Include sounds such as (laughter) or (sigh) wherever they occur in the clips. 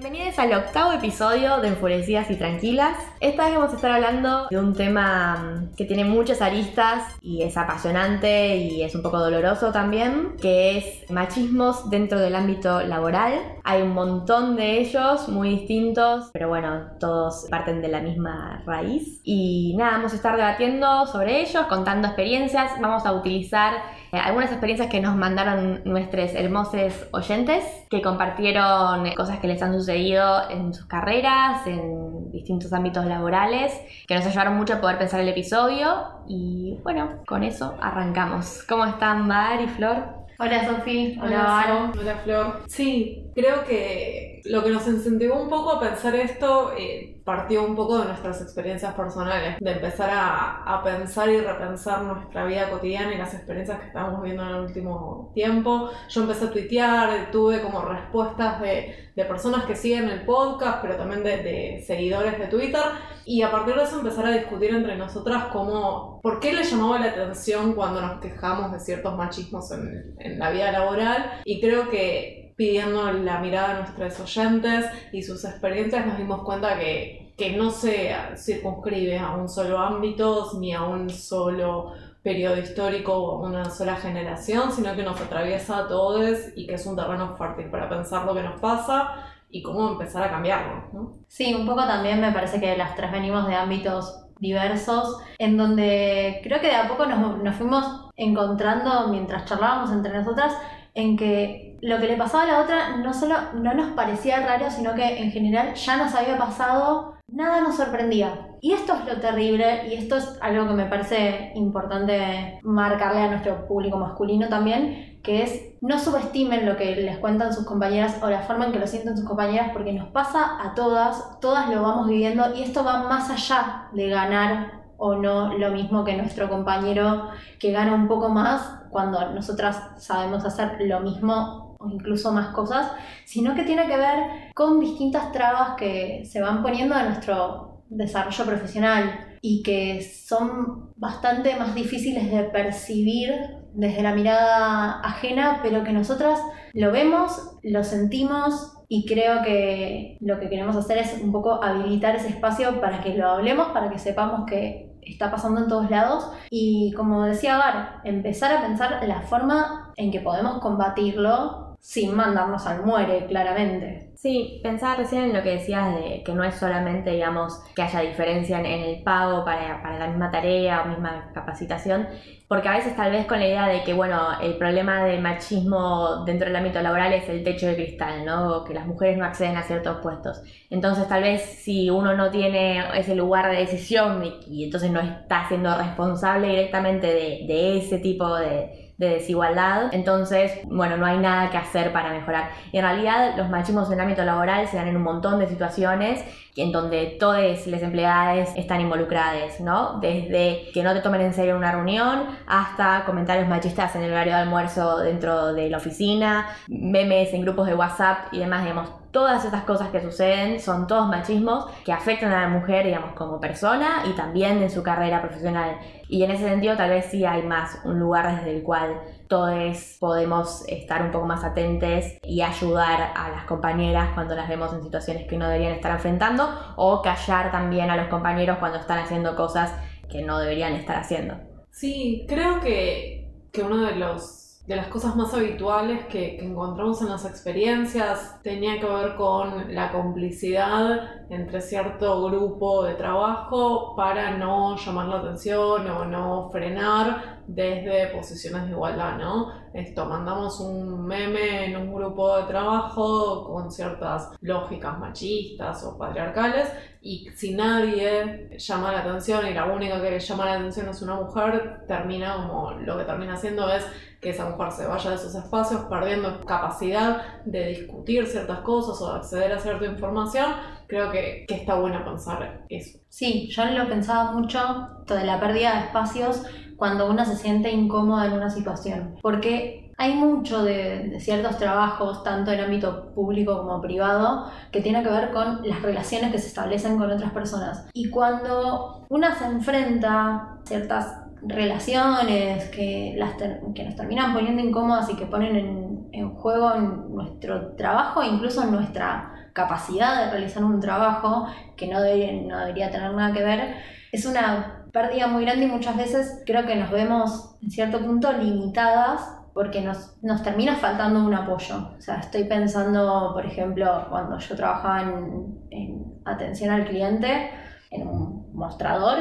Bienvenidos al octavo episodio de Enfurecidas y Tranquilas. Esta vez vamos a estar hablando de un tema mm, que tiene muchas aristas y es apasionante y es un poco doloroso también, que es machismos dentro del ámbito laboral. Hay un montón de ellos muy distintos, pero bueno, todos parten de la misma raíz. Y nada, vamos a estar debatiendo sobre ellos, contando experiencias, vamos a utilizar eh, algunas experiencias que nos mandaron nuestros hermosos oyentes, que compartieron cosas que les han sucedido en sus carreras, en distintos ámbitos laborales, que nos ayudaron mucho a poder pensar el episodio. Y bueno, con eso arrancamos. ¿Cómo están, Mar y Flor? Hola Sofi, hola. Hola Flor. Sí, creo que lo que nos incentivó un poco a pensar esto eh, partió un poco de nuestras experiencias personales, de empezar a, a, pensar y repensar nuestra vida cotidiana y las experiencias que estábamos viviendo en el último tiempo. Yo empecé a tuitear, tuve como respuestas de, de personas que siguen el podcast, pero también de, de, seguidores de Twitter, y a partir de eso empezar a discutir entre nosotras cómo, por qué le llamaba la atención cuando nos quejamos de ciertos machismos en, en la vida laboral, y creo que pidiendo la mirada de nuestros oyentes y sus experiencias, nos dimos cuenta que, que no se circunscribe a un solo ámbito ni a un solo periodo histórico o una sola generación, sino que nos atraviesa a todos y que es un terreno fértil para pensar lo que nos pasa y cómo empezar a cambiarlo. ¿no? Sí, un poco también me parece que las tres venimos de ámbitos diversos, en donde creo que de a poco nos, nos fuimos encontrando mientras charlábamos entre nosotras en que lo que le pasaba a la otra no solo no nos parecía raro, sino que en general ya nos había pasado, nada nos sorprendía. Y esto es lo terrible, y esto es algo que me parece importante marcarle a nuestro público masculino también, que es no subestimen lo que les cuentan sus compañeras o la forma en que lo sienten sus compañeras, porque nos pasa a todas, todas lo vamos viviendo, y esto va más allá de ganar o no lo mismo que nuestro compañero que gana un poco más cuando nosotras sabemos hacer lo mismo o incluso más cosas, sino que tiene que ver con distintas trabas que se van poniendo a nuestro desarrollo profesional y que son bastante más difíciles de percibir desde la mirada ajena, pero que nosotras lo vemos, lo sentimos y creo que lo que queremos hacer es un poco habilitar ese espacio para que lo hablemos, para que sepamos que está pasando en todos lados. Y como decía Gar, empezar a pensar la forma en que podemos combatirlo sin mandarnos al muere, claramente. Sí, pensaba recién en lo que decías de que no es solamente, digamos, que haya diferencia en, el pago para, para, la misma tarea o misma capacitación, porque a veces tal vez con la idea de que, bueno, el problema del machismo dentro del ámbito laboral es el techo de cristal, ¿no? Que las mujeres no acceden a ciertos puestos. Entonces tal vez si uno no tiene ese lugar de decisión y, y entonces no está siendo responsable directamente de, de ese tipo de de desigualdad. Entonces, bueno, no hay nada que hacer para mejorar. Y en realidad los machismos en el ámbito laboral se dan en un montón de situaciones en donde todas las empleadas están involucradas, ¿no? Desde que no te tomen en serio una reunión hasta comentarios machistas en el horario de almuerzo dentro de la oficina, memes en grupos de WhatsApp y demás, digamos, todas estas cosas que suceden son todos machismos que afectan a la mujer, digamos, como persona y también en su carrera profesional. Y en ese sentido tal vez sí hay más un lugar desde el cual todos podemos estar un poco más atentos y ayudar a las compañeras cuando las vemos en situaciones que no deberían estar enfrentando o callar también a los compañeros cuando están haciendo cosas que no deberían estar haciendo. Sí, creo que, que uno de los de las cosas más habituales que, encontramos en las experiencias. Tenía que ver con la complicidad entre cierto grupo de trabajo para no llamar la atención o no frenar desde posiciones de igualdad, ¿no? Esto, mandamos un meme en un grupo de trabajo con ciertas lógicas machistas o patriarcales y si nadie llama la atención y la única que le llama la atención es una mujer, termina como lo que termina haciendo es que esa mujer se vaya de esos espacios perdiendo capacidad de discutir ciertas cosas o de acceder a cierta información, creo que, que está bueno pensar eso. Sí, yo lo pensaba mucho, toda la pérdida de espacios cuando uno se siente incómoda en una situación. Porque hay mucho de, de, ciertos trabajos, tanto en ámbito público como privado, que tiene que ver con las relaciones que se establecen con otras personas. Y cuando una se enfrenta a ciertas relaciones que, las que nos terminan poniendo incómodas y que ponen en, en juego nuestro trabajo, incluso nuestra capacidad de realizar un trabajo que no no debería tener nada que ver, es una pérdida muy grande y muchas veces creo que nos vemos en cierto punto limitadas porque nos, nos termina faltando un apoyo. O sea, estoy pensando, por ejemplo, cuando yo trabajaba en, en atención al cliente, en un mostrador,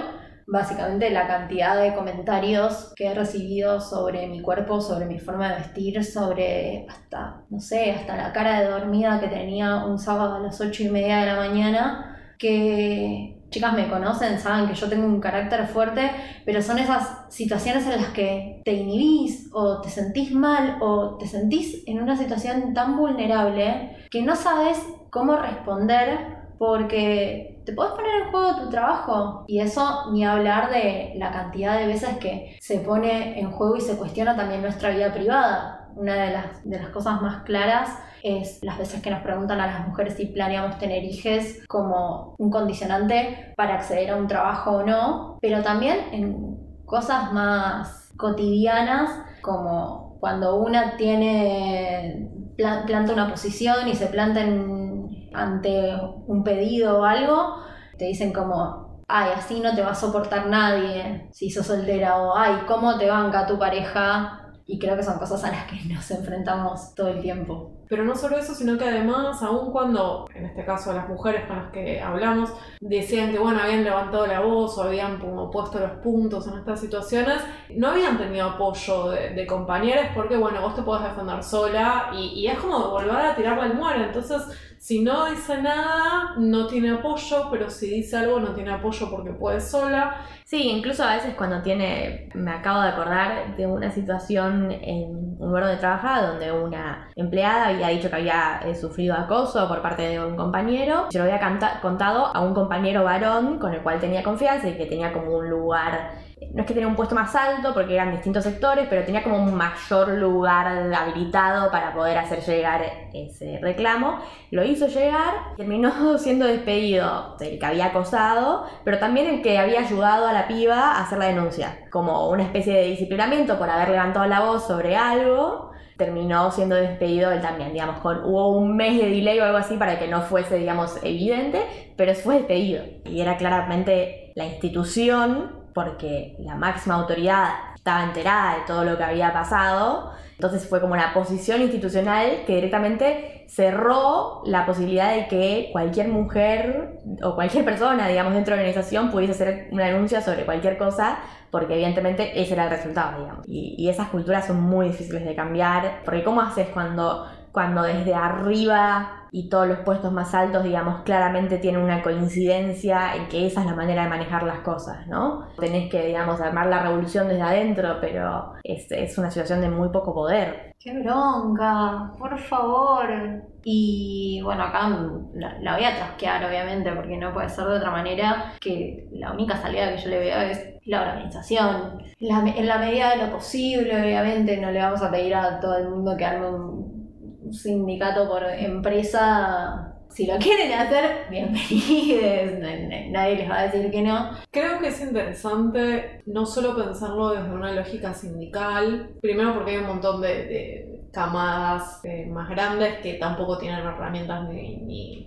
básicamente la cantidad de comentarios que he recibido sobre mi cuerpo, sobre mi forma de vestir, sobre hasta, no sé, hasta la cara de dormida que tenía un sábado a las ocho y media de la mañana, que chicas me conocen, saben que yo tengo un carácter fuerte, pero son esas situaciones en las que te inhibís o te sentís mal o te sentís en una situación tan vulnerable que no sabes cómo responder porque te puedes poner en juego tu trabajo y eso ni hablar de la cantidad de veces que se pone en juego y se cuestiona también nuestra vida privada. Una de las, de las cosas más claras es las veces que nos preguntan a las mujeres si planeamos tener hijos como un condicionante para acceder a un trabajo o no, pero también en cosas más cotidianas como cuando una tiene planta una posición y se planta ante un pedido o algo, te dicen como, ay, así no te va a soportar nadie si sos soltera o ay, ¿cómo te banca tu pareja? Y creo que son cosas a las que (laughs) nos enfrentamos todo el tiempo. Pero no solo eso, sino que además, aun cuando, en este caso las mujeres con las que hablamos, decían que bueno, habían levantado la voz o habían como puesto los puntos en estas situaciones, no habían tenido apoyo de, de compañeros porque bueno, vos te podés defender sola y, y es como volver a tirarla al muere. Entonces, si no dice nada, no tiene apoyo, pero si dice algo, no tiene apoyo porque puede sola. Sí, incluso a veces cuando tiene, me acabo de acordar de una situación en un lugar donde trabajaba, donde una empleada había dicho que había eh, sufrido acoso por parte de un compañero. Se lo había contado a un compañero varón con el cual tenía confianza y que tenía como un lugar no es que tenía un puesto más alto porque eran distintos sectores, pero tenía como un mayor lugar habilitado para poder hacer llegar ese reclamo. Lo hizo llegar, terminó (laughs) siendo despedido el que había acosado, pero también el que había ayudado a la piba a hacer la denuncia, como una especie de disciplinamiento por haber levantado la voz sobre algo. Terminó siendo despedido él también, digamos, con, hubo un mes de delay o algo así para que no fuese, digamos, evidente, pero fue despedido. Y era claramente la institución porque la máxima autoridad estaba enterada de todo lo que había pasado. Entonces fue como una posición institucional que directamente cerró la posibilidad de que cualquier mujer o cualquier persona, digamos, dentro de la organización pudiese hacer una denuncia sobre cualquier cosa, porque evidentemente ese era el resultado, digamos. Y, y esas culturas son muy difíciles de cambiar, porque ¿cómo haces cuando, cuando desde arriba y todos los puestos más altos, digamos, claramente tienen una coincidencia en que esa es la manera de manejar las cosas, ¿no? Tenés que, digamos, armar la revolución desde adentro, pero es, es una situación de muy poco poder. ¡Qué bronca! Por favor. Y bueno, acá la, voy a trasquear, obviamente, porque no puede ser de otra manera que la única salida que yo le veo es la organización. En la medida de lo posible, obviamente, no le vamos a pedir a todo el mundo que arme un sindicato por empresa, si lo quieren hacer, bienvenidos, (laughs) nadie les va a decir que no. Creo que es interesante no solo pensarlo desde una lógica sindical, primero porque hay un montón de, de camadas eh, más grandes que tampoco tienen herramientas ni,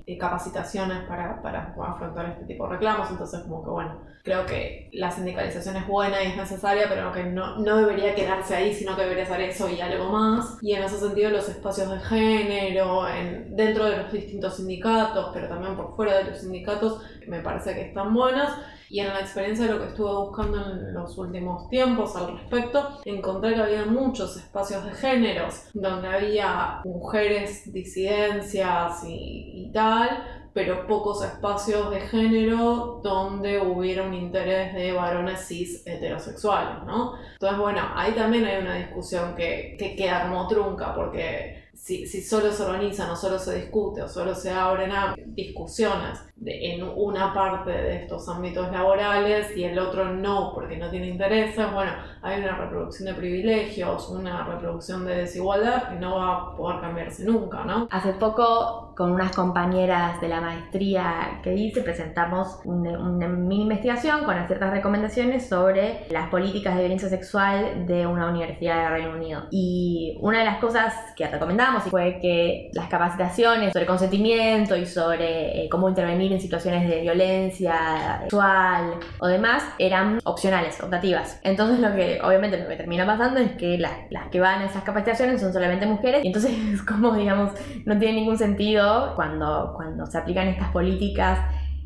ni, capacitaciones para, para, afrontar este tipo de reclamos, entonces como que bueno, creo que la sindicalización es buena y es necesaria, pero que no, no debería quedarse ahí, sino que debería ser eso y algo más. Y en ese sentido los espacios de género, en, dentro de los distintos sindicatos, pero también por fuera de los sindicatos, me parece que están buenas. Y en la experiencia de lo que estuve buscando en los últimos tiempos al respecto, encontré que había muchos espacios de géneros, donde había mujeres, disidencias y, tal, pero pocos espacios de género donde hubiera un interés de varones cis heterosexuales, ¿no? Entonces, bueno, ahí también hay una discusión que, que queda como trunca, porque si, si, solo se organiza, no solo se discute o solo se abren discusiones en una parte de estos ámbitos laborales y el otro no porque no tiene intereses, bueno, hay una reproducción de privilegios, una reproducción de desigualdad que no va a poder cambiarse nunca, ¿no? Hace poco con unas compañeras de la maestría que hice presentamos una, mini investigación con ciertas recomendaciones sobre las políticas de violencia sexual de una universidad de Reino Unido. Y una de las cosas que recomendamos fue que las capacitaciones sobre consentimiento y sobre eh, cómo intervenir en situaciones de violencia sexual o demás eran opcionales, optativas. Entonces lo que obviamente lo que termina pasando es que las, las que van a esas capacitaciones son solamente mujeres y entonces (laughs) como digamos no tiene ningún sentido cuando, cuando se aplican estas políticas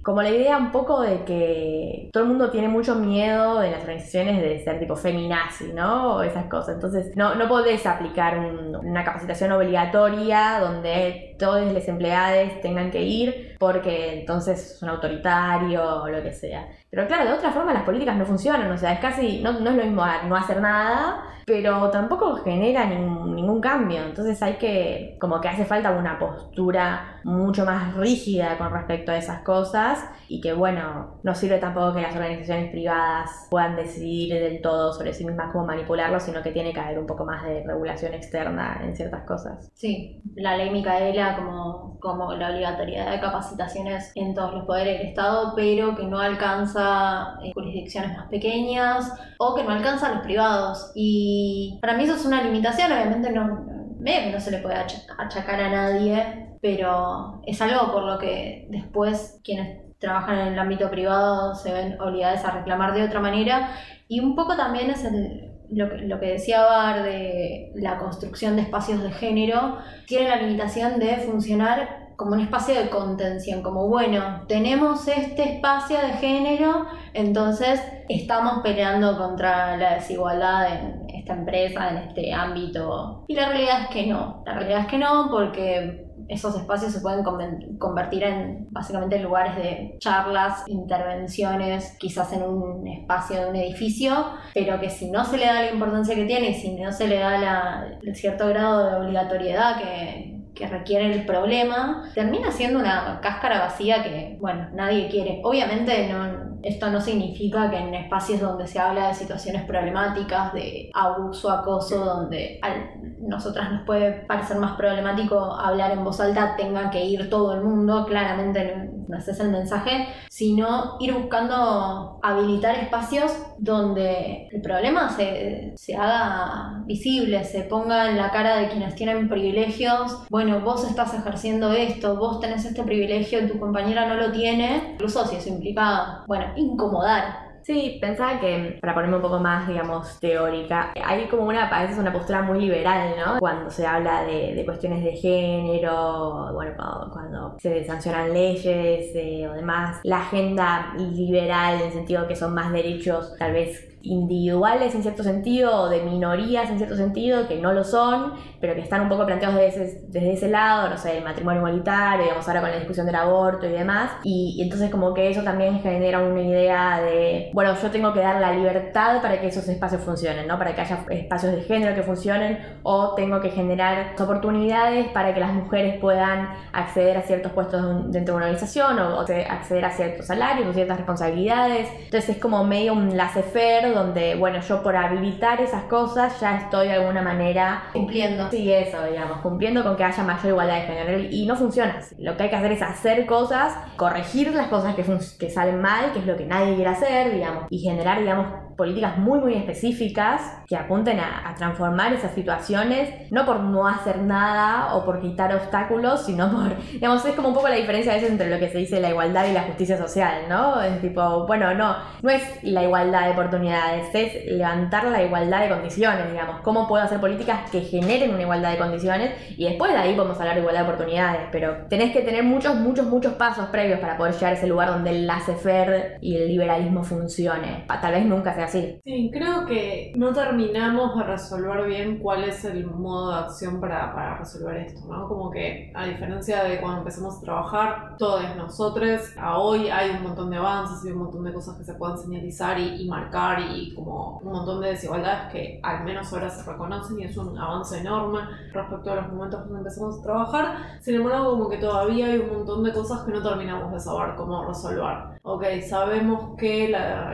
como la idea un poco de que todo el mundo tiene mucho miedo en las organizaciones de ser tipo feminazi, ¿no? O esas cosas. Entonces, no, no podés aplicar una capacitación obligatoria donde todos los empleados tengan que ir porque entonces son autoritario o lo que sea. Pero claro, de otra forma las políticas no funcionan, o sea, es casi, no, no es lo mismo no hacer nada, pero tampoco genera ningún cambio. Entonces hay que, como que hace falta una postura mucho más rígida con respecto a esas cosas y que bueno, no sirve tampoco que las organizaciones privadas puedan decidir del todo sobre sí mismas cómo manipularlo, sino que tiene que haber un poco más de regulación externa en ciertas cosas. Sí, la ley Micaela como, como la obligatoriedad de capacitaciones en todos los poderes del Estado, pero que no alcanza eh, jurisdicciones más pequeñas o que no alcanza a los privados. Y para mí eso es una limitación, obviamente no, no se le puede achacar a nadie, pero es algo por lo que después quienes trabajan en el ámbito privado se ven obligados a reclamar de otra manera. Y un poco también es lo, que, lo que decía Bar de la construcción de espacios de género, tiene la limitación de funcionar como un espacio de contención, como bueno, tenemos este espacio de género, entonces estamos peleando contra la desigualdad en esta empresa, en este ámbito. Y la realidad es que no, la realidad es que no, porque esos espacios se pueden convertir en básicamente lugares de charlas, intervenciones, quizás en un espacio de un edificio, pero que si no se le da la importancia que tiene y si no se le da el cierto grado de obligatoriedad que, que requiere el problema, termina siendo una cáscara vacía que, bueno, nadie quiere. Obviamente no, esto no significa que en espacios donde se habla de situaciones problemáticas, de abuso, acoso, donde a nosotras nos puede parecer más problemático hablar en voz alta, tenga que ir todo el mundo, claramente no, ese es el mensaje, sino ir buscando habilitar espacios donde el problema se, se haga visible, se ponga en la cara de quienes tienen privilegios, bueno, vos estás ejerciendo esto, vos tenés este privilegio, tu compañera no lo tiene, incluso si eso implica, bueno, incomodar Sí, pensaba que, para ponerme un poco más, digamos, teórica, hay como una, a veces una postura muy liberal, ¿no? Cuando se habla de, cuestiones de género, bueno, cuando, se sancionan leyes eh, o demás, la agenda liberal en el sentido que son más derechos, tal vez individuales en cierto sentido o de minorías en cierto sentido que no lo son, pero que están un poco planteados desde ese, desde ese lado, no sé, el matrimonio igualitario, digamos ahora con la discusión del aborto y demás, y, entonces como que eso también genera una idea de, bueno, yo tengo que dar la libertad para que esos espacios funcionen, ¿no? Para que haya espacios de género que funcionen o tengo que generar oportunidades para que las mujeres puedan acceder a ciertos puestos dentro de una organización o, acceder a ciertos salarios o ciertas responsabilidades. Entonces es como medio un laissez-faire donde, bueno, yo por habilitar esas cosas ya estoy de alguna manera cumpliendo. Sí, eso, digamos, cumpliendo con que haya mayor igualdad de género. Y no funciona así. Lo que hay que hacer es hacer cosas, corregir las cosas que, que salen mal, que es lo que nadie quiere hacer, digamos, y generar, digamos, políticas muy, muy específicas que apunten a, transformar esas situaciones, no por no hacer nada o por quitar obstáculos, sino por, (laughs) digamos, es como un poco la diferencia a veces entre lo que se dice la igualdad y la justicia social, ¿no? Es tipo, bueno, no, no es la igualdad de oportunidades, es levantar la igualdad de condiciones, digamos, cómo puedo hacer políticas que generen una igualdad de condiciones y después de ahí podemos hablar de igualdad de oportunidades, pero tenés que tener muchos, muchos, muchos pasos previos para poder llegar a ese lugar donde el laissez-faire y el liberalismo funcione. Tal vez nunca sea así. Sí, creo que no terminamos de resolver bien cuál es el modo de acción para, para resolver esto, ¿no? Como que a diferencia de cuando empezamos a trabajar, todos nosotros, a hoy hay un montón de avances y un montón de cosas que se pueden señalizar y, marcar hay como un montón de desigualdades que al menos ahora se reconocen y es un avance enorme respecto a los momentos cuando empezamos a trabajar. Sin embargo, como que todavía hay un montón de cosas que no terminamos de saber cómo resolver. Ok, sabemos que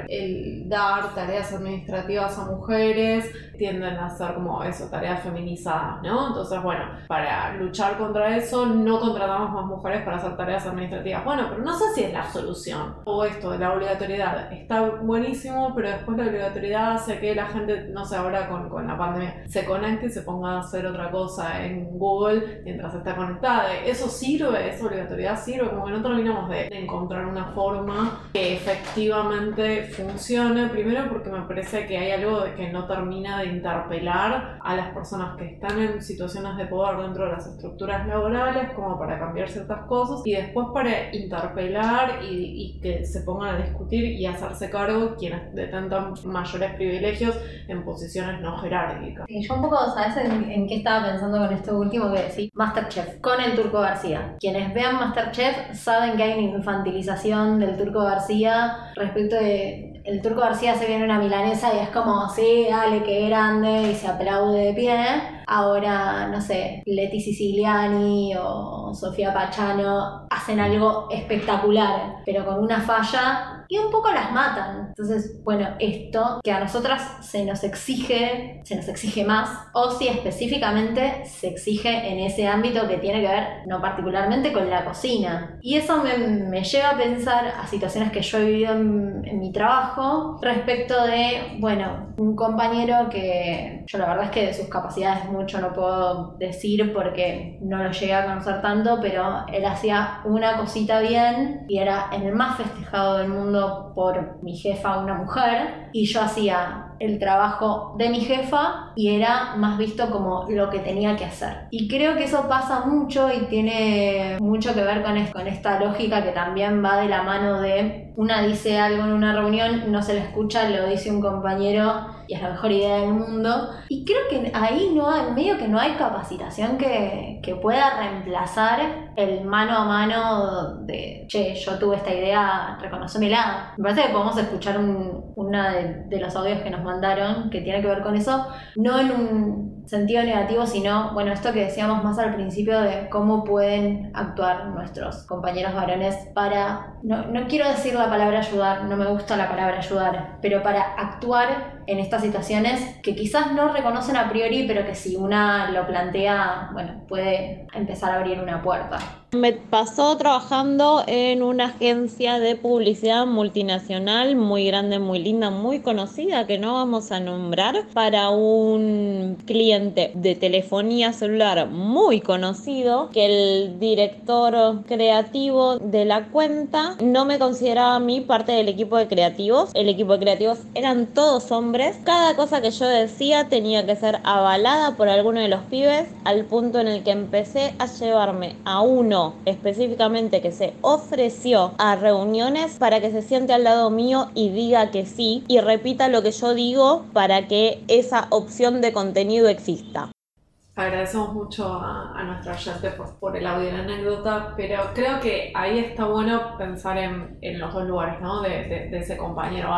el dar tareas administrativas a mujeres tienden a ser como eso, tareas feminizadas, ¿no? Entonces, bueno, para luchar contra eso no contratamos más mujeres para hacer tareas administrativas. Bueno, pero no sé si es la solución. O esto de la obligatoriedad está buenísimo, pero después la obligatoriedad hace que la gente, no sé, ahora con, con la pandemia, se conecte y se ponga a hacer otra cosa en Google mientras está conectada. ¿Eso sirve? ¿Esa obligatoriedad sirve? Como que no terminamos de encontrar una forma que efectivamente funcione. Primero porque me parece que hay algo que no termina de interpelar a las personas que están en situaciones de poder dentro de las estructuras laborales como para cambiar ciertas cosas y después para interpelar y, que se pongan a discutir y hacerse cargo quienes detentan mayores privilegios en posiciones no jerárquicas. Y yo un poco, ¿sabes en, qué estaba pensando con esto último que decís? Masterchef, con el Turco García. Quienes vean Masterchef saben que hay una infantilización del Turco García respecto de el Turco García se viene una milanesa y es como, sí, dale, que grande, y se aplaude de pie. Ahora, no sé, Leti Siciliani o Sofía Pachano hacen algo espectacular, pero con una falla y un poco las matan. Entonces, bueno, esto que a nosotras se nos exige, se nos exige más, o si específicamente se exige en ese ámbito que tiene que ver, no particularmente con la cocina. Y eso me, lleva a pensar a situaciones que yo he vivido en, en mi trabajo respecto de, bueno, un compañero que yo la verdad es que de sus capacidades mucho no puedo decir porque no lo llegué a conocer tanto, pero él hacía una cosita bien y era el más festejado del mundo por mi jefa, una mujer, y yo hacía el trabajo de mi jefa y era más visto como lo que tenía que hacer. Y creo que eso pasa mucho y tiene mucho que ver con, con esta lógica que también va de la mano de una dice algo en una reunión, no se le escucha, lo dice un compañero y es la mejor idea del mundo. Y creo que ahí no hay, medio que no hay capacitación que, que pueda reemplazar el mano a mano de, che, yo tuve esta idea, reconocémela. Me parece que podemos escuchar una de, de los audios que nos mandaron, que tiene que ver con eso, no en un sentido negativo, sino, bueno, esto que decíamos más al principio de cómo pueden actuar nuestros compañeros varones para, no, no quiero decir la palabra ayudar, no me gusta la palabra ayudar, pero para actuar en estas situaciones que quizás no reconocen a priori, pero que si una lo plantea, bueno, puede empezar a abrir una puerta. Me pasó trabajando en una agencia de publicidad multinacional muy grande, muy linda, muy conocida, que no vamos a nombrar, para un cliente de telefonía celular muy conocido, que el director creativo de la cuenta no me consideraba a mí parte del equipo de creativos. El equipo de creativos eran todos hombres. Cada cosa que yo decía tenía que ser avalada por alguno de los pibes, al punto en el que empecé a llevarme a uno específicamente que se ofreció a reuniones para que se siente al lado mío y diga que sí y repita lo que yo digo para que esa opción de contenido exista. Agradecemos mucho a, nuestra gente por, el audio y la anécdota, pero creo que ahí está bueno pensar en, los dos lugares, ¿no? De, ese compañero.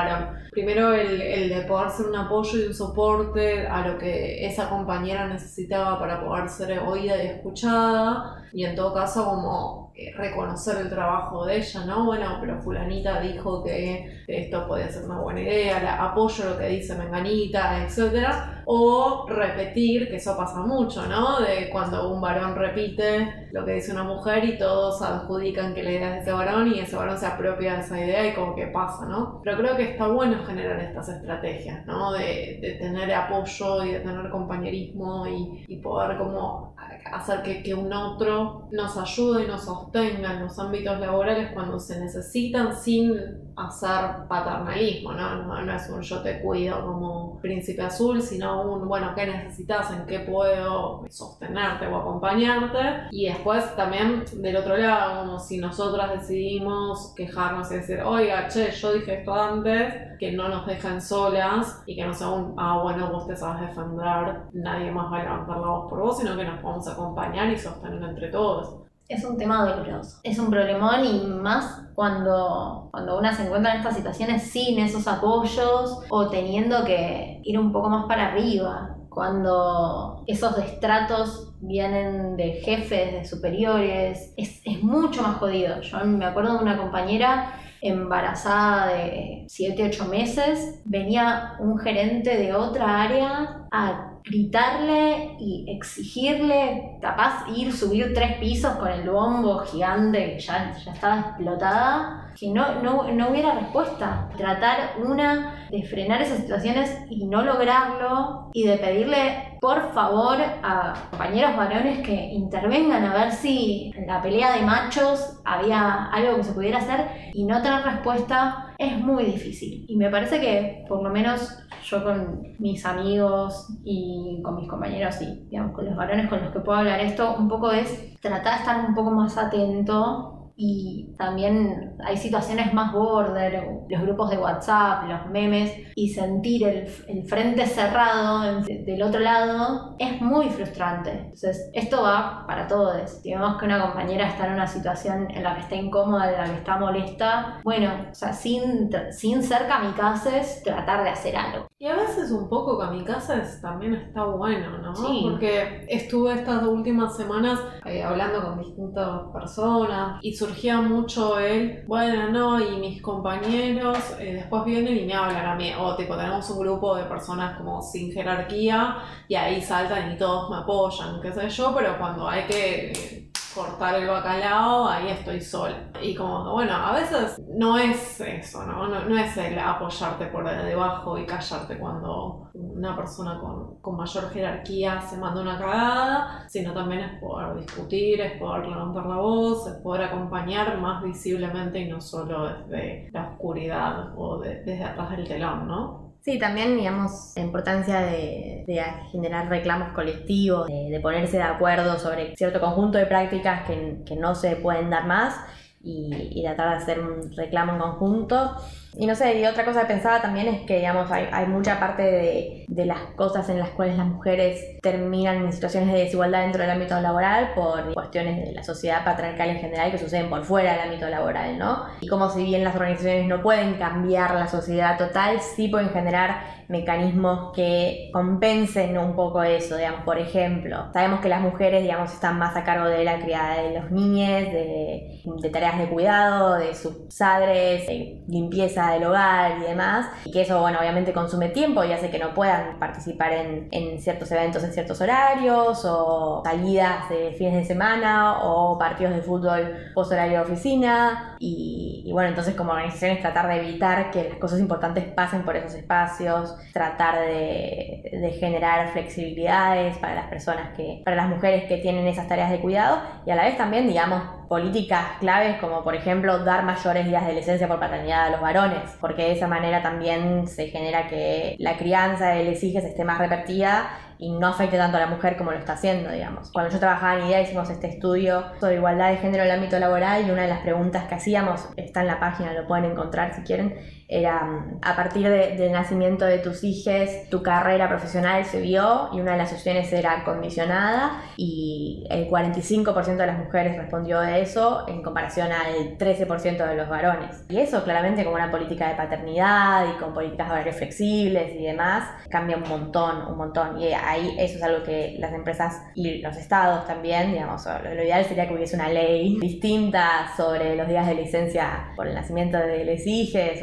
Primero, el, el, de poder ser un apoyo y un soporte a lo que esa compañera necesitaba para poder ser oída y escuchada, y en todo caso, como reconocer el trabajo de ella, ¿no? Bueno, pero fulanita dijo que esto podía ser una buena idea, apoyo lo que dice Menganita, etcétera, o repetir, que eso pasa mucho, ¿no? De cuando un varón repite lo que dice una mujer y todos adjudican que la idea es de ese varón y ese varón se apropia de esa idea y como que pasa, ¿no? Pero creo que está bueno generar estas estrategias, ¿no? De, tener apoyo y de tener compañerismo y poder como hacer que, que, un otro nos ayude y nos sostenga en los ámbitos laborales cuando se necesitan sin hacer paternalismo, ¿no? ¿no? es un yo te cuido como príncipe azul, sino un, bueno, ¿qué necesitas? ¿En qué puedo sostenerte o acompañarte? Y después también del otro lado, como si nosotras decidimos quejarnos y decir, oiga, che, yo dije esto antes, que no nos dejen solas y que no sea un, ah, bueno, vos te sabes defender, nadie más va a levantar la voz por vos, sino que nos podemos acompañar y sostener entre todos. es un tema doloroso. Es un problemón y más cuando, cuando una se encuentra en estas situaciones sin esos apoyos o teniendo que ir un poco más para arriba. Cuando esos destratos vienen de jefes, de superiores, es, es mucho más jodido. Yo me acuerdo de una compañera embarazada de 7, 8 meses, venía un gerente de otra área a gritarle y exigirle, capaz ir, subir tres pisos con el bombo gigante que ya, ya estaba explotada, que no, no, no hubiera respuesta. Tratar una de frenar esas situaciones y no lograrlo y de pedirle por favor a compañeros varones que intervengan a ver si en la pelea de machos había algo que se pudiera hacer y no tener respuesta es muy difícil. Y me parece que por lo menos yo con mis amigos y con mis compañeros y digamos, con los varones con los que puedo hablar esto, un poco es tratar de estar un poco más atento y también hay situaciones más border, los grupos de WhatsApp, los memes, y sentir el, el frente cerrado del otro lado es muy frustrante. Entonces, esto va para todos. Si vemos que una compañera está en una situación en la que está incómoda, en la que está molesta, bueno, o sea, sin, sin ser kamikazes, tratar de hacer algo. Y a veces un poco kamikazes también está bueno, ¿no? Porque estuve estas últimas semanas eh, hablando con distintas personas y surgía mucho el, bueno, no, y mis compañeros eh, después vienen y me hablan a mí, o tipo, tenemos un grupo de personas como sin jerarquía y ahí saltan y todos me apoyan, qué sé yo, pero cuando hay que cortar el bacalao, ahí estoy sola. Y como, bueno, a veces no es eso, ¿no? No, es el apoyarte por debajo y callarte cuando una persona con, con, mayor jerarquía se manda una cagada, sino también es poder discutir, es poder levantar la voz, es poder acompañar más visiblemente y no solo desde la oscuridad o desde atrás del telón, ¿no? Sí, también, digamos, la importancia de, generar reclamos colectivos, de, ponerse de acuerdo sobre cierto conjunto de prácticas que, que no se pueden dar más y, y, tratar de hacer un reclamo en conjunto. Y no sé, y otra cosa que pensaba también es que, digamos, hay, hay mucha parte de, de, las cosas en las cuales las mujeres terminan en situaciones de desigualdad dentro del ámbito laboral por cuestiones de la sociedad patriarcal en general que suceden por fuera del ámbito laboral, ¿no? Y como si bien las organizaciones no pueden cambiar la sociedad total, sí pueden generar mecanismos que compensen un poco eso, digamos, por ejemplo, sabemos que las mujeres, digamos, están más a cargo de la criada de los niños, de, de tareas de cuidado, de sus padres, de limpieza del hogar y demás, y que eso, bueno, obviamente consume tiempo y hace que no puedan participar en, en ciertos eventos en ciertos horarios, o salidas de fines de semana, o partidos de fútbol post horario de oficina, y, bueno, entonces como organizaciones tratar de evitar que las cosas importantes pasen por esos espacios, tratar de, de, generar flexibilidades para las personas que, para las mujeres que tienen esas tareas de cuidado y a la vez también, digamos, políticas claves como por ejemplo dar mayores días de licencia por paternidad a los varones, porque de esa manera también se genera que la crianza de los hijos esté más repartida y no afecte tanto a la mujer como lo está haciendo, digamos. Cuando yo trabajaba en IDEA hicimos este estudio sobre igualdad de género en el ámbito laboral y una de las preguntas que hacíamos, está en la página, lo pueden encontrar si quieren, era mm, a partir del nacimiento de tus hijos, tu carrera profesional se vio y una de las opciones era condicionada y el 45% de las mujeres respondió de eso en comparación al 13% de los varones. Y eso claramente con una política de paternidad y con políticas de horarios flexibles y demás cambia un montón, un montón. Y ahí eso es algo que las empresas y los estados también, digamos, lo, ideal sería que hubiese una ley distinta sobre los días de licencia por el nacimiento de los hijos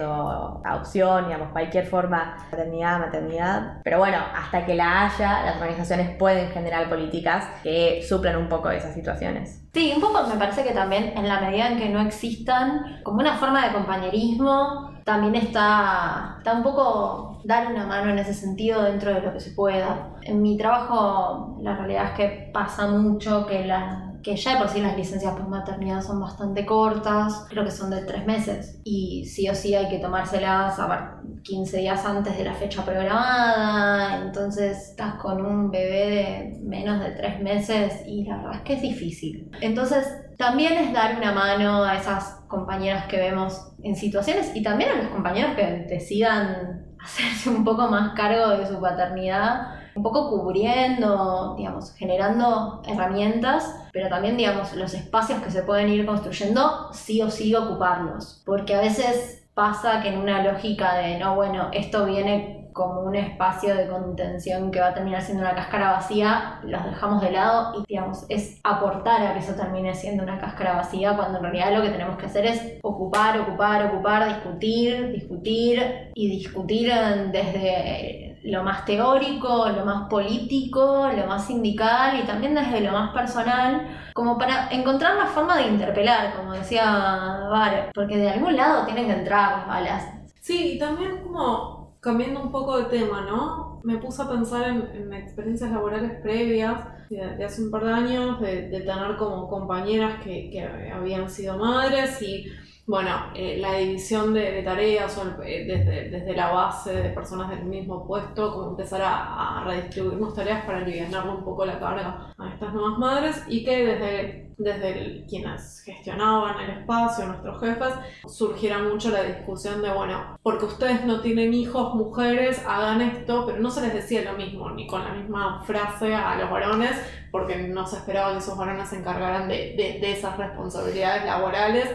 adopción, digamos, cualquier forma, paternidad, maternidad. Pero bueno, hasta que la haya, las organizaciones pueden generar políticas que suplan un poco esas situaciones. Sí, un poco me parece que también en la medida en que no existan como una forma de compañerismo, también está, está un poco dar una mano en ese sentido dentro de lo que se pueda. En mi trabajo la realidad es que pasa mucho que la que ya de por sí las licencias por maternidad son bastante cortas, creo que son de tres meses, y sí o sí hay que tomárselas a ver, 15 días antes de la fecha programada, entonces estás con un bebé de menos de tres meses y la verdad es que es difícil. Entonces también es dar una mano a esas compañeras que vemos en situaciones y también a los compañeros que decidan hacerse un poco más cargo de su paternidad un poco cubriendo, digamos, generando herramientas, pero también, digamos, los espacios que se pueden ir construyendo, sí o sí ocuparlos. Porque a veces pasa que en una lógica de, no, bueno, esto viene como un espacio de contención que va a terminar siendo una cáscara vacía, los dejamos de lado y digamos, es aportar a que eso termine siendo una cáscara vacía cuando en realidad lo que tenemos que hacer es ocupar, ocupar, ocupar, discutir, discutir y discutir desde lo más teórico, lo más político, lo más sindical y también desde lo más personal, como para encontrar una forma de interpelar, como decía Bar, porque de algún lado tienen que entrar las balas. Sí, y también como cambiando un poco de tema, ¿no? Me puse a pensar en, experiencias laborales previas de, hace un par de años, de, tener como compañeras que, habían sido madres y, bueno, eh, la división de, tareas o eh, desde, desde, la base de personas del mismo puesto, como empezar a, a redistribuirnos tareas para aliviarle un poco la carga a estas nuevas madres y que desde desde quienes gestionaban el espacio, nuestros jefes, surgiera mucho la discusión de, bueno, porque ustedes no tienen hijos, mujeres, hagan esto, pero no se les decía lo mismo, ni con la misma frase a los varones, porque no se esperaba que esos varones se encargaran de, de esas responsabilidades laborales.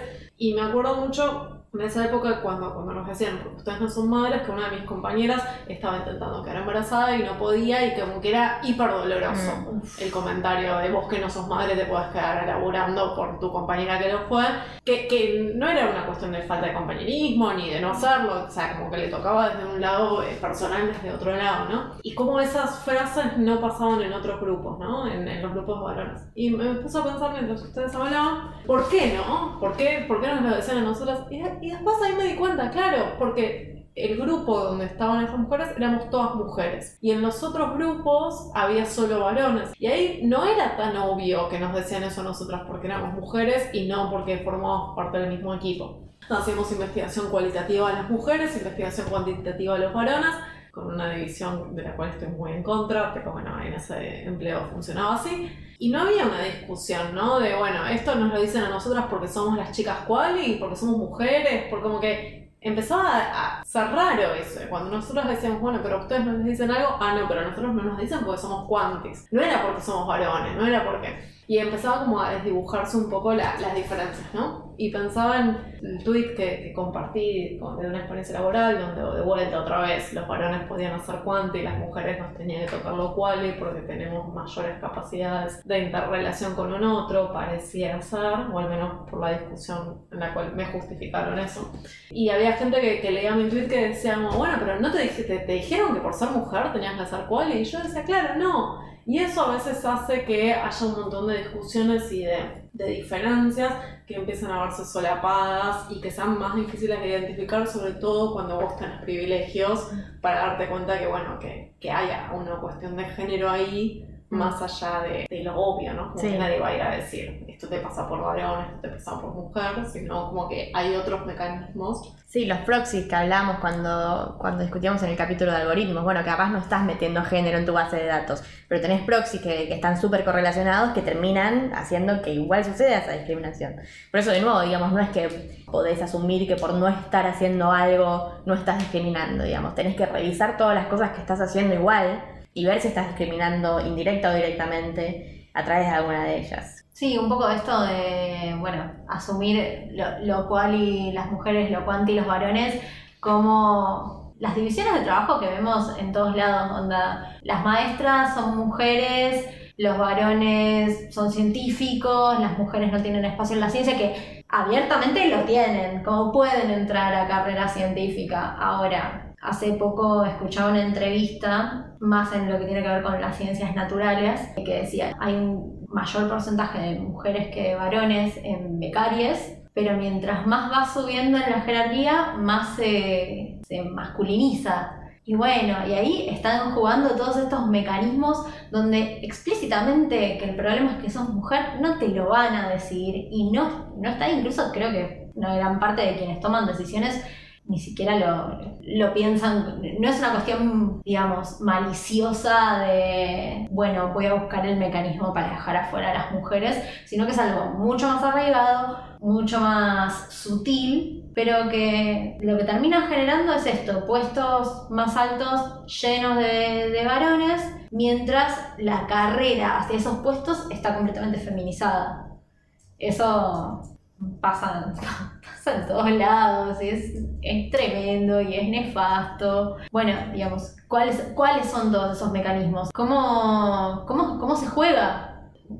Y me acuerdo mucho en esa época cuando, cuando nos decían, ustedes no son madres, que una de mis compañeras estaba intentando quedar embarazada y no podía y como que era hiper doloroso mm. el comentario de vos que no sos madre te puedes quedar laburando por tu compañera que lo fue, que, que no era una cuestión de falta de compañerismo ni de no hacerlo, o sea, como que le tocaba desde un lado eh, personal, desde otro lado, ¿no? Y como esas frases no pasaban en otros grupos, ¿no? En, en los grupos varones. Y me puse a pensar mientras ustedes hablaban, ¿por qué no? ¿Por qué, por qué nos lo decían a nosotras? Y, y después ahí me di cuenta, claro, porque el grupo donde estaban esas mujeres éramos todas mujeres. Y en los otros grupos había solo varones. Y ahí no era tan obvio que nos decían eso nosotras porque éramos mujeres y no porque formábamos parte del mismo equipo. Hacíamos investigación cualitativa a las mujeres, investigación cuantitativa a los varones, con una división de la cual estoy muy en contra, pero bueno, en ese empleo funcionaba así. Y no había una discusión, ¿no? De, bueno, esto nos lo dicen a nosotras porque somos las chicas quali, porque somos mujeres, por como que empezaba a ser raro eso. Cuando nosotros decíamos, bueno, pero ustedes nos dicen algo, ah, no, pero nosotros no nos dicen porque somos cuantis. No era porque somos varones, no era porque... Y empezaba como a desdibujarse un poco las diferencias, ¿no? Y pensaba en el tweet que, compartí de una experiencia laboral, donde de vuelta otra vez los varones podían hacer cuanto y las mujeres nos tenían que tocar lo cual porque tenemos mayores capacidades de interrelación con un otro, parecía ser, o al menos por la discusión en la cual me justificaron eso. Y había gente que, leía mi tweet que decía, bueno, pero no te, te, te dijeron que por ser mujer tenías que hacer cual, y yo decía, claro, no y eso a veces hace que haya un montón de discusiones y de, de diferencias que empiezan a verse solapadas y que sean más difíciles de identificar, sobre todo cuando vos tenés privilegios, para darte cuenta que, bueno, que, que haya una cuestión de género ahí más allá de, de, lo obvio, ¿no? Como que nadie va a ir a decir, esto te pasa por varón, esto te pasa por mujer, sino como que hay otros mecanismos. Sí, los proxies que hablamos cuando, cuando discutíamos en el capítulo de algoritmos, bueno, capaz no estás metiendo género en tu base de datos, pero tenés proxies que, que están súper correlacionados que terminan haciendo que igual suceda esa discriminación. Por eso, de nuevo, digamos, no es que podés asumir que por no estar haciendo algo no estás discriminando, digamos, tenés que revisar todas las cosas que estás haciendo igual y ver si estás discriminando indirecta o directamente a través de alguna de ellas. Sí, un poco esto de, bueno, asumir lo, cual y las mujeres, lo cuanti y los varones como las divisiones de trabajo que vemos en todos lados, onda, las maestras son mujeres, los varones son científicos, las mujeres no tienen espacio en la ciencia, que abiertamente lo tienen, como pueden entrar a carrera científica. Ahora, Hace poco escuchaba una entrevista, más en lo que tiene que ver con las ciencias naturales, que decía, hay un mayor porcentaje de mujeres que de varones en becarias, pero mientras más va subiendo en la jerarquía, más se, se masculiniza. Y bueno, y ahí están jugando todos estos mecanismos donde explícitamente que el problema es que sos mujer, no te lo van a decir y no, no está incluso creo que una gran parte de quienes toman decisiones ni siquiera lo, piensan, no es una cuestión, digamos, maliciosa de, bueno, voy a buscar el mecanismo para dejar afuera a las mujeres, sino que es algo mucho más arraigado, mucho más sutil pero que lo que termina generando es esto, puestos más altos llenos de, de varones, mientras la carrera hacia esos puestos está completamente feminizada. Eso pasa, pasa en todos lados, es, es tremendo y es nefasto. Bueno, digamos, ¿cuáles, ¿cuáles son todos esos mecanismos? ¿Cómo, cómo, cómo se juega?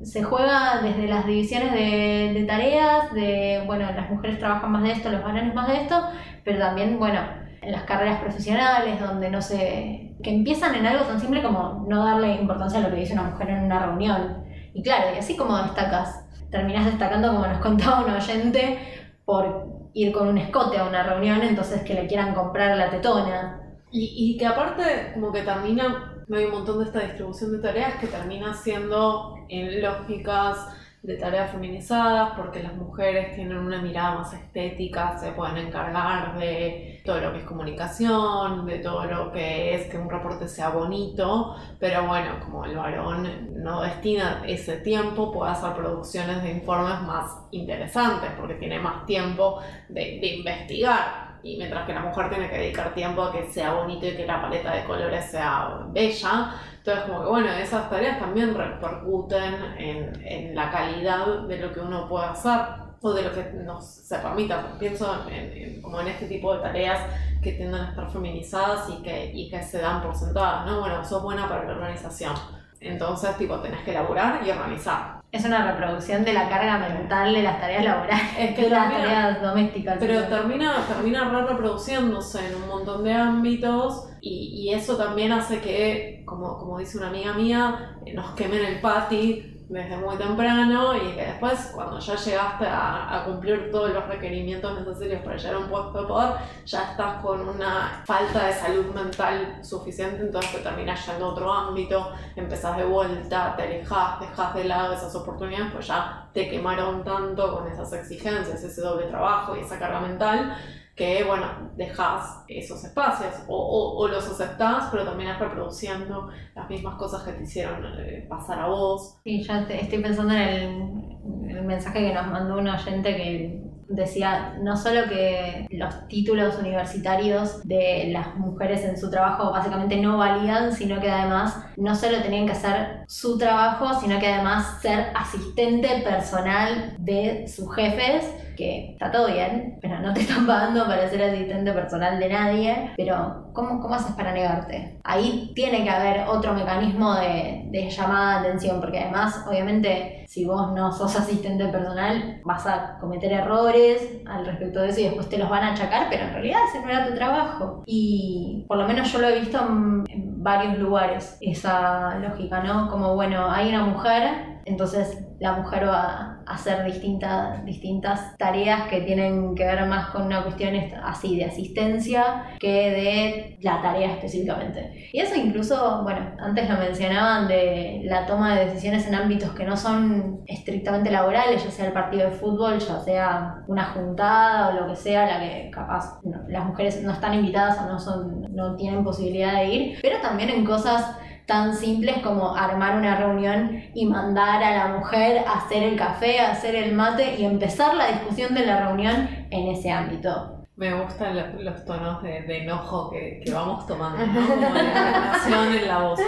Se juega desde las divisiones de, de tareas, de, bueno, las mujeres trabajan más de esto, los varones más de esto, pero también, bueno, en las carreras profesionales, donde no sé, que empiezan en algo tan simple como no darle importancia a lo que dice una mujer en una reunión. Y claro, y así como destacas, terminas destacando, como nos contaba un oyente, por ir con un escote a una reunión, entonces que le quieran comprar la tetona. Y, que aparte, como que termina, hay un montón de esta distribución de tareas que termina siendo en lógicas de tareas feminizadas, porque las mujeres tienen una mirada más estética, se pueden encargar de todo lo que es comunicación, de todo lo que es que un reporte sea bonito, pero bueno, como el varón no destina ese tiempo, puede hacer producciones de informes más interesantes, porque tiene más tiempo de, de investigar. Y mientras que la mujer tiene que dedicar tiempo a que sea bonito y que la paleta de colores sea bella, entonces, como que bueno, esas tareas también repercuten en, en, la calidad de lo que uno puede hacer o de lo que nos se permita. Pienso en, en, como en este tipo de tareas que tienden a estar feminizadas y que, y que se dan por sentadas, ¿no? Bueno, sos buena para la organización. Entonces, tipo, tenés que elaborar y organizar. Es una reproducción de la carga mental de las tareas laborales, Es que las tareas domésticas. Pero ¿sí? termina, termina re reproduciéndose en un montón de ámbitos y, y eso también hace que, como, como dice una amiga mía, eh, nos quemen el pati desde muy temprano y que después cuando ya llegaste a, cumplir todos los requerimientos necesarios para llegar a un puesto de poder, ya estás con una falta de salud mental suficiente, entonces te terminas yendo a otro ámbito, empezás de vuelta, te alejas, dejas de lado esas oportunidades, pues ya te quemaron tanto con esas exigencias, ese doble trabajo y esa carga mental, que bueno, dejas esos espacios o, o- o los aceptás, pero también reproduciendo las mismas cosas que te hicieron eh, pasar a vos. Sí, ya te- estoy pensando en el, el mensaje que nos mandó un oyente que decía no solo que los títulos universitarios de las mujeres en su trabajo básicamente no valían, sino que además no solo tenían que hacer su trabajo, sino que además ser asistente personal de sus jefes, que está todo bien, pero no te (laughs) están pagando para ser asistente personal de nadie, pero ¿cómo, cómo haces para negarte? Ahí tiene que haber otro mecanismo de, de llamada de atención, porque además, obviamente, si vos no sos asistente personal, vas a cometer errores al respecto de eso y después te los van a achacar, pero en realidad ese no era tu trabajo. Y por lo menos yo lo he visto en, en varios lugares, esa lógica, ¿no? Como, bueno, hay una mujer, entonces la mujer va hacer distintas, distintas tareas que tienen que ver más con una cuestión est- así de asistencia que de la tarea específicamente. Y eso incluso, bueno, antes lo mencionaban de la toma de decisiones en ámbitos que no son estrictamente laborales, ya sea el partido de fútbol, ya sea una juntada o lo que sea, la que capaz no, las mujeres no están invitadas o no, son, no tienen posibilidad de ir, pero también en cosas tan simples como armar una reunión y mandar a la mujer a hacer el café, a hacer el mate y empezar la discusión de la reunión en ese ámbito. Me gustan lo- los tonos de, de enojo que, que vamos tomando, ¿no? (laughs) Como la indignación en la voz.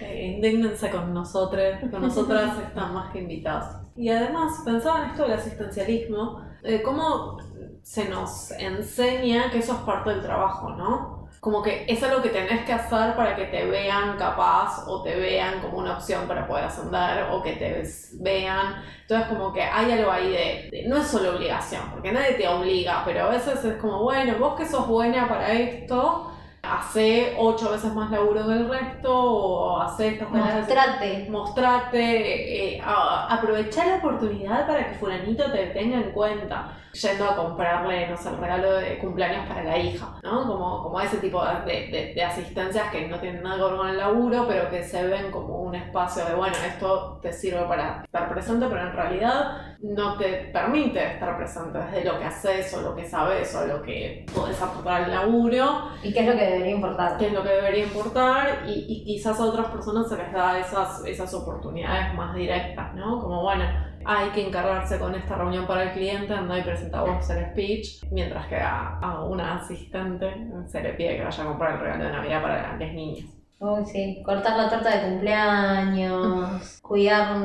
Eh, indígnense con nosotros, con nosotras (laughs) están más que invitados. Y además, pensaba en esto del asistencialismo, eh, cómo se nos enseña que eso es parte del trabajo, ¿no? Como que es algo que tenés que hacer para que te vean capaz o te vean como una opción para poder ascender o que te vean. Entonces como que hay algo ahí de, de- no es solo obligación, porque nadie te obliga, pero a veces es como, bueno, vos que sos buena para esto, hace ocho veces más laburo que el resto, o hace estas tareas Mostrate. mostrarte, eh, aprovechar la oportunidad para que fulanito te tenga en cuenta, yendo a comprarle, no sé, el regalo de cumpleaños para la hija, ¿no? Como, como ese tipo de, de- de asistencias que no tienen nada que ver con el laburo, pero que se ven como un espacio de, bueno, esto te sirve para estar presente, pero en realidad no te permite estar presente desde lo que haces o lo que sabes o lo que podés aportar al laburo ¿Y qué es lo que debería importar? que es lo que debería importar y, y quizás a otras personas se les da esas, esas oportunidades más directas, ¿no? Como bueno, hay que encargarse con esta reunión para el cliente, anda y presenta vos el speech, mientras que a, a una asistente se le pide que vaya a comprar el regalo de Navidad para las niñas. Uy, sí, cortar la torta de cumpleaños, (laughs) cuidar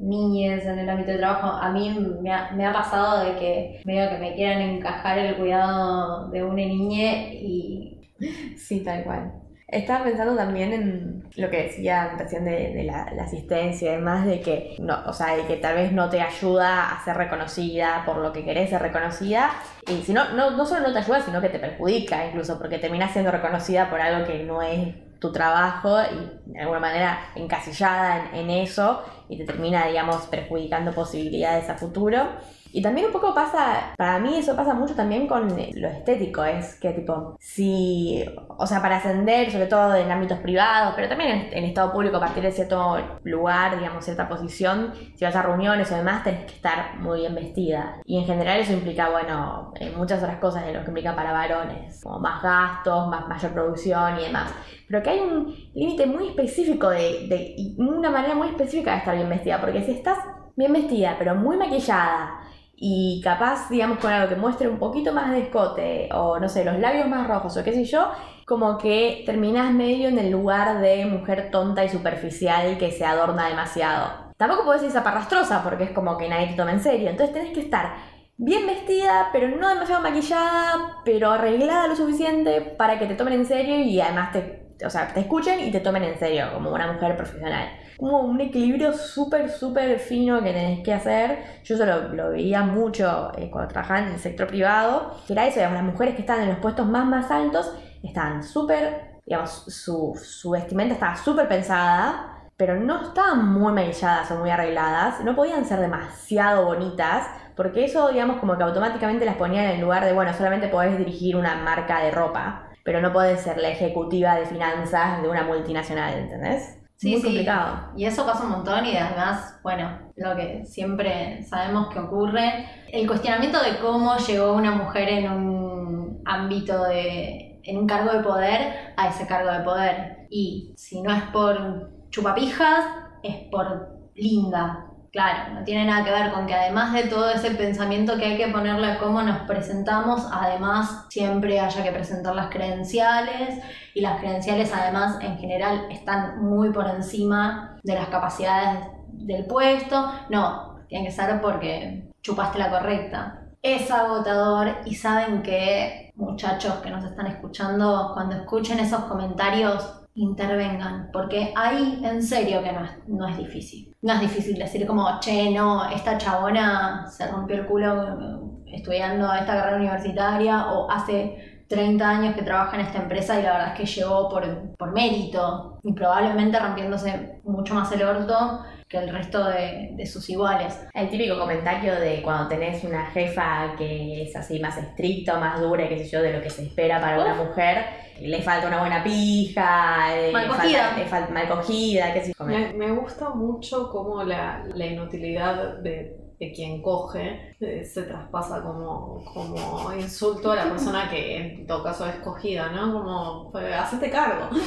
niñas en el ámbito de trabajo. A mí me ha, me ha pasado de que veo que me quieran encajar el cuidado de una niña y (laughs) Sí, tal cual. Estaba pensando también en lo que decía recién de, de la, la asistencia y demás, de que, no, o sea, de que tal vez no te ayuda a ser reconocida por lo que querés ser reconocida. Y si no, no, no solo no te ayuda, sino que te perjudica incluso, porque terminás siendo reconocida por algo que no es tu trabajo y de alguna manera encasillada en, en eso y te termina, digamos, perjudicando posibilidades a futuro. Y también un poco pasa, para mí eso pasa mucho también con lo estético, es que tipo, si, o sea, para ascender, sobre todo en ámbitos privados, pero también en, estado público, a partir de cierto lugar, digamos, cierta posición, si vas a reuniones o demás, tenés que estar muy bien vestida. Y en general eso implica, bueno, eh, muchas otras cosas de lo que implica para varones, como más gastos, más mayor producción y demás. Pero que hay un límite muy específico de, de, una manera muy específica de estar bien vestida, porque si estás bien vestida, pero muy maquillada, y capaz, digamos, con algo que muestre un poquito más de escote o no sé, los labios más rojos o qué sé yo, como que terminas medio en el lugar de mujer tonta y superficial que se adorna demasiado. Tampoco puedes ser zaparrastrosa porque es como que nadie te toma en serio, entonces tenés que estar bien vestida, pero no demasiado maquillada, pero arreglada lo suficiente para que te tomen en serio y además te, o sea, te escuchen y te tomen en serio como una mujer profesional como un equilibrio súper, súper fino que tenés que hacer. Yo eso lo, veía mucho eh, cuando trabajaba en el sector privado, era eso, digamos, las mujeres que están en los puestos más, más altos estaban súper, digamos, su, su vestimenta estaba súper pensada, pero no estaban muy maquilladas o muy arregladas, no podían ser demasiado bonitas, porque eso, digamos, como que automáticamente las ponía en lugar de, bueno, solamente podés dirigir una marca de ropa, pero no podés ser la ejecutiva de finanzas de una multinacional, ¿entendés? Sí, Muy sí. complicado. Y eso pasa un montón y además, bueno, lo que siempre sabemos que ocurre, el cuestionamiento de cómo llegó una mujer en un ámbito de, en un cargo de poder a ese cargo de poder. Y si no es por chupapijas, es por linda. Claro, no tiene nada que ver con que además de todo ese pensamiento que hay que ponerle a cómo nos presentamos, además siempre haya que presentar las credenciales y las credenciales además en general están muy por encima de las capacidades del puesto. No, tiene que ser porque chupaste la correcta. Es agotador y saben que muchachos que nos están escuchando, cuando escuchen esos comentarios, intervengan, porque ahí en serio que no es, no es difícil. No es difícil decir como, che, no, esta chabona se rompió el culo eh, estudiando esta carrera universitaria o hace 30 años que trabaja en esta empresa y la verdad es que llegó por, por mérito y probablemente rompiéndose mucho más el orto que el resto de, de sus iguales. El típico comentario de cuando tenés una jefa que es así más estricta, más dura, qué sé yo, de lo que se espera para una mujer, le falta una buena pija, eh, Mal cogida. le falta mal cogida, qué sé yo. Me, me gusta mucho cómo la, la inutilidad de, de quien coge eh, se traspasa como, como insulto a la persona que en todo caso es cogida, ¿no? Como, pues, hacete cargo. (laughs)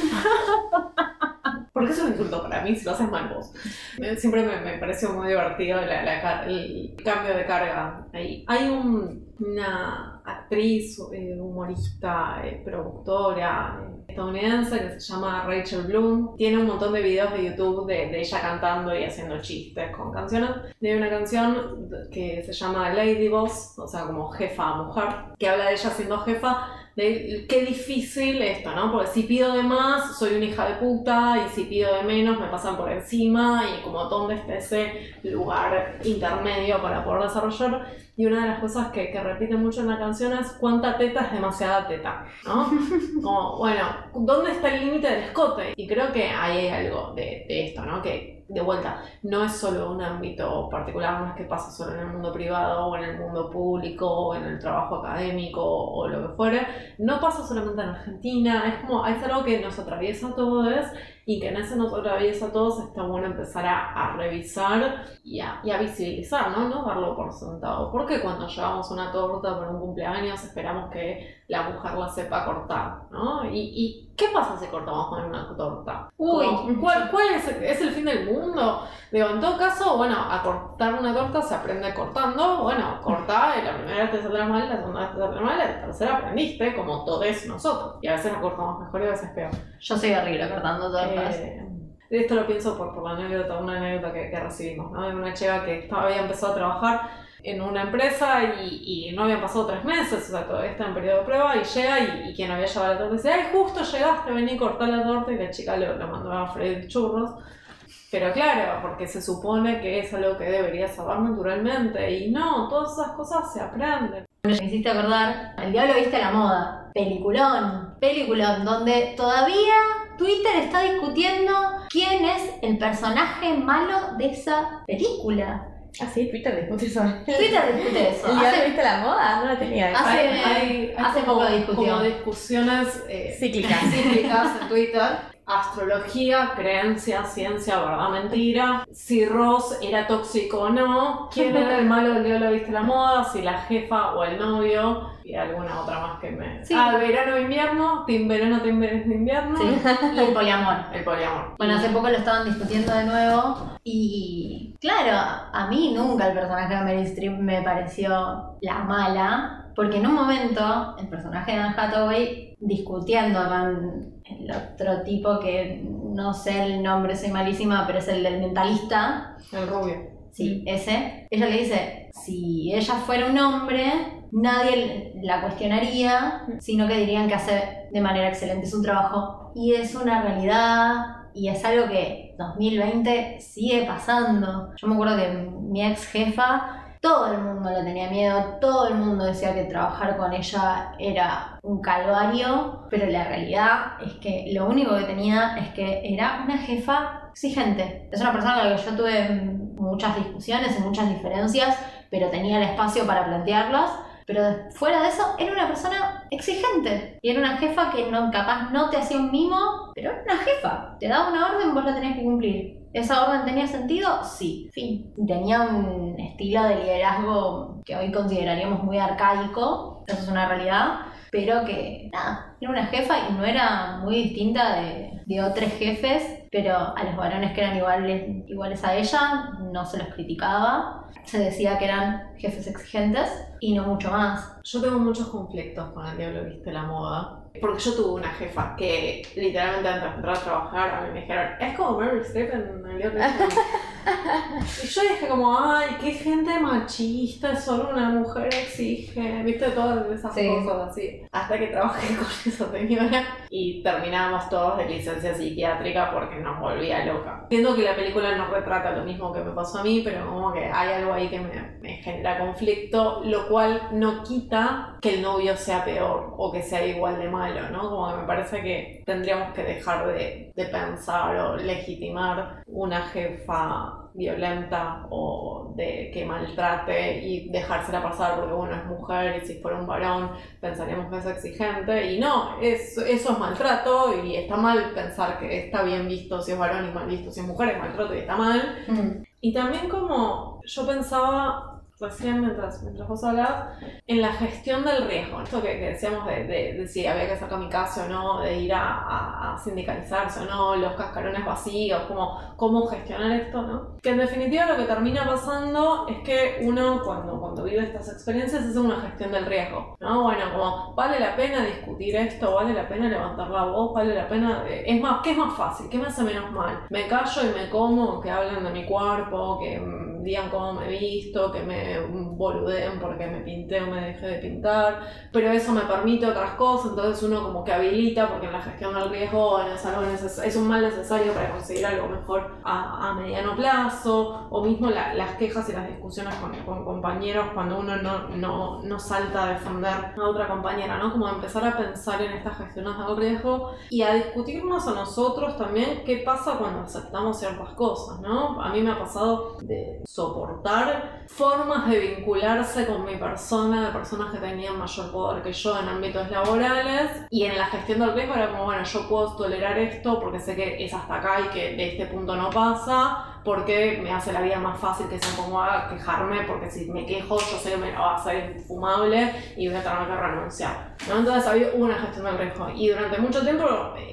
Porque es un insulto para mí si lo haces mal vos. Eh, Siempre me, me pareció muy divertido la- la el cambio de carga ahí. Hay un- una actriz, eh, humorista, eh, productora eh, estadounidense que se llama Rachel Bloom. Tiene un montón de videos de YouTube de, de ella cantando y haciendo chistes con canciones. Hay una canción que se llama Lady Boss, o sea, como jefa mujer, que habla de ella siendo jefa de qué difícil esto, ¿no? Porque si pido de más, soy una hija de puta, y si pido de menos, me pasan por encima, y como dónde está ese lugar intermedio para poder desarrollar. Y una de las cosas que, que repite mucho en la canción es cuánta teta es demasiada teta, ¿no? (laughs) Como, bueno, ¿dónde está el límite del escote? Y creo que ahí hay algo de, de esto, ¿no? Que de vuelta, no es solo un ámbito particular, no es que pasa solo en el mundo privado o en el mundo público o en el trabajo académico o, lo que fuere, no pasa solamente en Argentina, es como, es algo que nos atraviesa a todos y que en ese nos atraviesa a todos, está bueno empezar a, a revisar y a, y a visibilizar, ¿no? No darlo por sentado. Porque cuando llevamos una torta para un cumpleaños esperamos que la mujer la sepa cortar, ¿no? ¿Y, y qué pasa si cortamos con una torta? Uy. ¿Cuál, cuál es, es el fin del mundo? Digo, en todo caso, bueno, a cortar una torta se aprende cortando. Bueno, cortá, y la primera vez te saldrá mal, la segunda vez te saldrá mal, la tercera aprendiste, como todos nosotros. Y a veces la cortamos mejor y a veces peor. Yo soy horrible cortando Eh, esto lo pienso por, por la anécdota, una anécdota que, que recibimos, ¿no? De una chica que estaba, había empezado a trabajar en una empresa y, y no habían pasado tres meses, o sea, todavía está en periodo de prueba y llega y, y quien había llevado la torta dice, ay, justo llegaste, vení y cortá la torta y la chica lo, lo mandó a freír churros. Pero claro, porque se supone que es algo que debería saber naturalmente y no, todas esas cosas se aprenden. Me hiciste acordar, El Diablo Viste la Moda, peliculón, peliculón, donde todavía Twitter está discutiendo quién es el personaje malo de esa película. Ah, sí, Twitter discute eso. Twitter discute (laughs) eso. ¿El diablo Hace- viste la moda? No la tenía. Hace- Hay- hay- hay hace como- poco discusión. Como discusiones eh, Cíclicas. (laughs) cíclicas en Twitter. Astrología, creencia, ciencia, verdad, mentira. Si Ross era tóxico o no. ¿Quién era el malo del día lo viste la moda? Si la jefa o el novio. Y alguna otra más que me. Sí. Ah, verano, invierno. Team verano, team invierno. Sí, y el poliamor. El poliamor. Bueno, hace poco lo estaban discutiendo de nuevo y claro, a mí nunca el personaje de Meryl Streep me pareció la mala, porque en un momento el personaje de Anne Hathaway discutiendo con el otro tipo que no sé el nombre, soy malísima, pero es el del mentalista, El rubio. sí, ese, ella le dice, si ella fuera un hombre, nadie la cuestionaría, sino que dirían que hace de manera excelente su trabajo. Y es una realidad y es algo que 2020 sigue pasando. Yo me acuerdo que mi ex jefa, todo el mundo le tenía miedo, todo el mundo decía que trabajar con ella era un calvario, pero la realidad es que lo único que tenía es que era una jefa exigente. Es una persona con la que yo tuve muchas discusiones y muchas diferencias, pero tenía el espacio para plantearlas. Pero fuera de eso, era una persona exigente. Y era una jefa que no, capaz no te hacía un mimo, pero era una jefa. Te daba una orden, vos la tenías que cumplir. ¿Esa orden tenía sentido? Sí. Tenía un estilo de liderazgo que hoy consideraríamos muy arcaico. Eso es una realidad. Pero que, nada, era una jefa y no era muy distinta de, de otros jefes. Pero a los varones que eran iguales, iguales a ella, no se los criticaba. Se decía que eran jefes exigentes y no mucho más. Yo tengo muchos conflictos con el diablo viste la moda. Porque yo tuve una jefa que literalmente antes de entrar a trabajar a mí me dijeron, es como Mary Streep en el diablo viste la moda". Y yo dije como, ay, qué gente machista, solo una mujer exige, viste todas esas Sí. cosas así. Hasta que trabajé (laughs) con esa señora y terminamos todos de licencia psiquiátrica porque nos volvía loca. Entiendo que la película no retrata lo mismo que me pasó a mí, pero como que hay algo ahí que me, me genera conflicto, lo cual no quita que el novio sea peor o que sea igual de malo, ¿no? Como que me parece que tendríamos que dejar de, de pensar o legitimar una jefa violenta o de que maltrate y dejársela pasar porque bueno es mujer y si fuera un varón pensaríamos que es exigente y no, es, eso es maltrato y está mal pensar que está bien visto si es varón y mal visto si es mujer, es maltrato y está mal. Y también como yo pensaba recién mientras, mientras vos hablabas, en la gestión del riesgo, esto que, que decíamos de, de- de si había que hacer kamikaze o no, de ir a, a- a sindicalizarse o no, los cascarones vacíos, como cómo gestionar esto, ¿no? Que en definitiva lo que termina pasando es que uno cuando, cuando vive estas experiencias hace una gestión del riesgo, ¿no? Bueno, como vale la pena discutir esto, vale la pena levantar la voz, vale la pena, es más, ¿qué es más fácil? ¿Qué me hace menos mal? ¿Me callo y me como, que hablen de mi cuerpo, que mm, digan cómo me he visto, que me boludeen porque me pinté o me dejé de pintar? Pero eso me permite otras cosas, entonces uno como que habilita, porque en la gestión del riesgo es, es un mal necesario para conseguir algo mejor a, a mediano plazo, o mismo la- las quejas y las discusiones con, con compañeros cuando uno no, no, no salta a defender a otra compañera, ¿no? Como empezar a pensar en estas gestiones del riesgo y a discutirnos a nosotros también qué pasa cuando aceptamos ciertas cosas, ¿no? A mí me ha pasado de soportar formas de vincularse con mi persona, de personas que tenían mayor poder que yo en ámbitos laborales y en la gestión del riesgo era como, bueno, yo puedo tolerar esto porque sé que es hasta acá y que de este punto no pasa, porque me hace la vida más fácil que se ponga a quejarme, porque si me quejo yo sé que me va a ser infumable y voy a tener que renunciar. ¿No? Entonces había una gestión del riesgo y durante mucho tiempo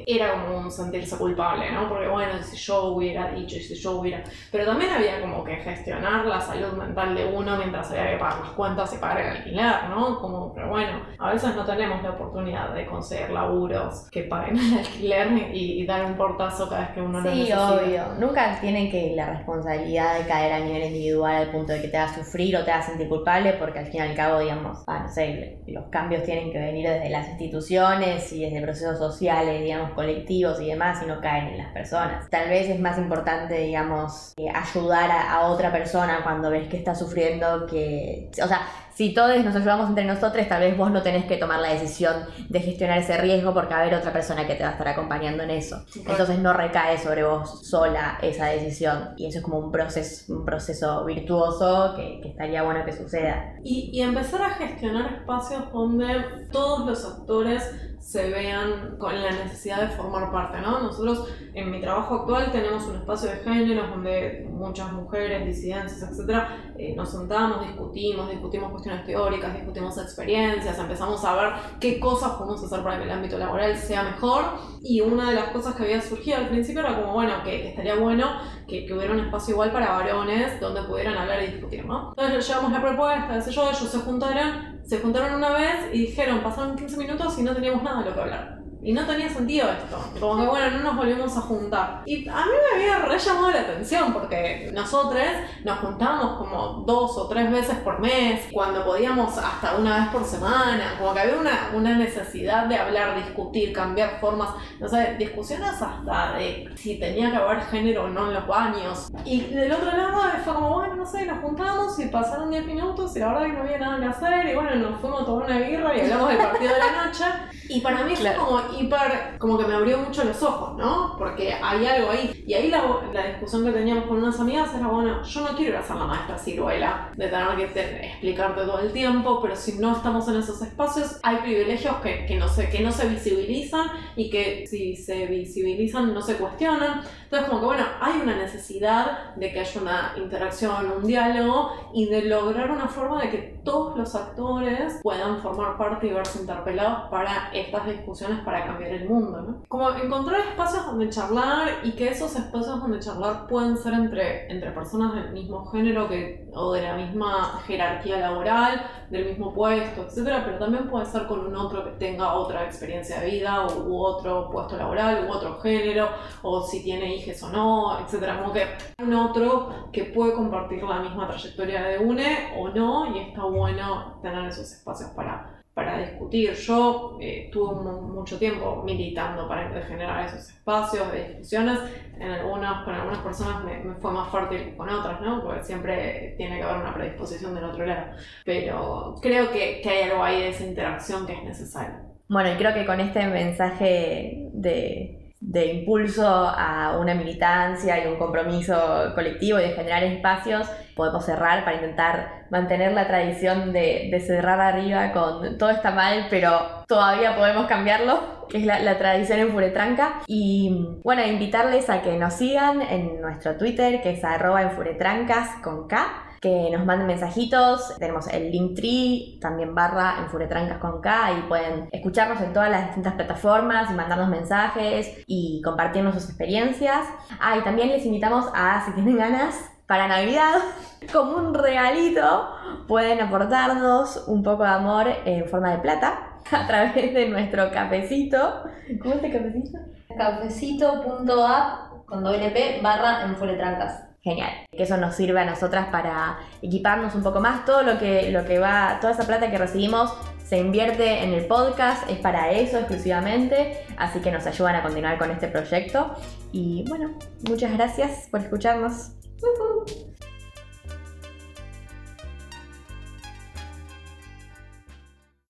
era como un sentirse culpable, ¿no? porque bueno, si yo hubiera dicho y si yo hubiera... Pero también había como que gestionar la salud mental de uno mientras había que pagar las cuentas y pagar el alquiler, ¿no? Como, pero bueno, a veces no tenemos la oportunidad de conseguir laburos que paguen el alquiler y, dar un portazo cada vez que uno sí, lo necesita. Sí, obvio. Nunca tienen que responsabilidad de caer a nivel individual al punto de que te haga sufrir o te haga sentir culpable, porque al fin y al cabo, digamos, ah, no sé, los cambios tienen que venir desde las instituciones y desde procesos sociales, digamos, colectivos y demás, y no caen en las personas. Tal vez es más importante, digamos, eh, ayudar a, a otra persona cuando ves que está sufriendo que, o sea, si todos nos ayudamos entre nosotros, tal vez vos no tenés que tomar la decisión de gestionar ese riesgo porque va a haber otra persona que te va a estar acompañando en eso. Entonces no recae sobre vos sola esa decisión. Y eso es como un proceso, un proceso virtuoso que, estaría bueno que suceda. Y, y empezar a gestionar espacios donde todos los actores se vean con la necesidad de formar parte, ¿no? Nosotros en mi trabajo actual tenemos un espacio de género donde muchas mujeres, disidencias, etcétera, eh, nos sentamos, discutimos, discutimos cuestiones teóricas, discutimos experiencias, empezamos a ver qué cosas podemos hacer para que el ámbito laboral sea mejor y una de las cosas que había surgido al principio era como, bueno, que estaría bueno que, que hubiera un espacio igual para varones donde pudieran hablar y discutir, ¿no? Entonces llevamos la propuesta, qué yo, ellos se juntaron se juntaron una vez y dijeron, pasaron 15 minutos y no teníamos nada de lo que. Y no tenía sentido esto. Como que bueno, no nos volvimos a juntar. Y a mí me había re llamado la atención porque nosotros nos juntábamos como dos o tres veces por mes, cuando podíamos hasta una vez por semana. Como que había una, una necesidad de hablar, discutir, cambiar formas. No sé, discusiones hasta de si tenía que haber género o no en los baños. Y del otro lado fue como, bueno, no sé, nos juntamos y pasaron 10 minutos y la verdad que no había nada que hacer. Y bueno, nos fuimos a tomar una birra y hablamos del partido de la noche. Y para mí fue como hiper, como que me abrió mucho los ojos, ¿no? Porque hay algo ahí. Y ahí la, la discusión que teníamos con unas amigas era, bueno, yo no quiero ir a ser la maestra ciruela, de tener que explicarte todo el tiempo, pero si no estamos en esos espacios, hay privilegios que, que, no, se, que no se visibilizan y que si se visibilizan no se cuestionan. Entonces, como que, bueno, hay una necesidad de que haya una interacción, un diálogo y de lograr una forma de que todos los actores puedan formar parte y verse interpelados para estas discusiones para cambiar el mundo, ¿no? Como encontrar espacios donde charlar y que esos espacios donde charlar pueden ser entre, entre personas del mismo género que, o de la misma jerarquía laboral, del mismo puesto, etcétera, pero también puede ser con un otro que tenga otra experiencia de vida u, otro puesto laboral u otro género, o si tiene hijos o no, etcétera. Como que un otro que puede compartir la misma trayectoria de UNE o no, y está bueno tener esos espacios para para discutir. Yo eh, tuve mucho tiempo militando para generar esos espacios de discusiones. En algunas, con algunas personas me, fue más fuerte que con otras, ¿no? Porque siempre tiene que haber una predisposición del otro lado. Pero creo que, que hay algo ahí de esa interacción que es necesario. Bueno, y creo que con este mensaje de de impulso a una militancia y un compromiso colectivo y de generar espacios, podemos cerrar para intentar mantener la tradición de, cerrar arriba con todo está mal, pero todavía podemos cambiarlo, que es la, tradición en Furetranca. Y bueno, invitarles a que nos sigan en nuestro Twitter, que es arroba en Furetrancas con K que nos manden mensajitos. Tenemos el Linktree, también barra en Furetrancas con K, y pueden escucharnos en todas las distintas plataformas y mandarnos mensajes y compartirnos sus experiencias. Ah, y también les invitamos a, si tienen ganas, para Navidad, (laughs) como un regalito, pueden aportarnos un poco de amor en forma de plata (laughs) a través de nuestro cafecito. ¿Cómo es el cafecito? Cafecito.app con doble P barra en Furetrancas. Genial. Que eso nos sirve a nosotras para equiparnos un poco más. Todo lo que, lo que va, toda esa plata que recibimos se invierte en el podcast, es para eso exclusivamente, así que nos ayudan a continuar con este proyecto. Y bueno, muchas gracias por escucharnos.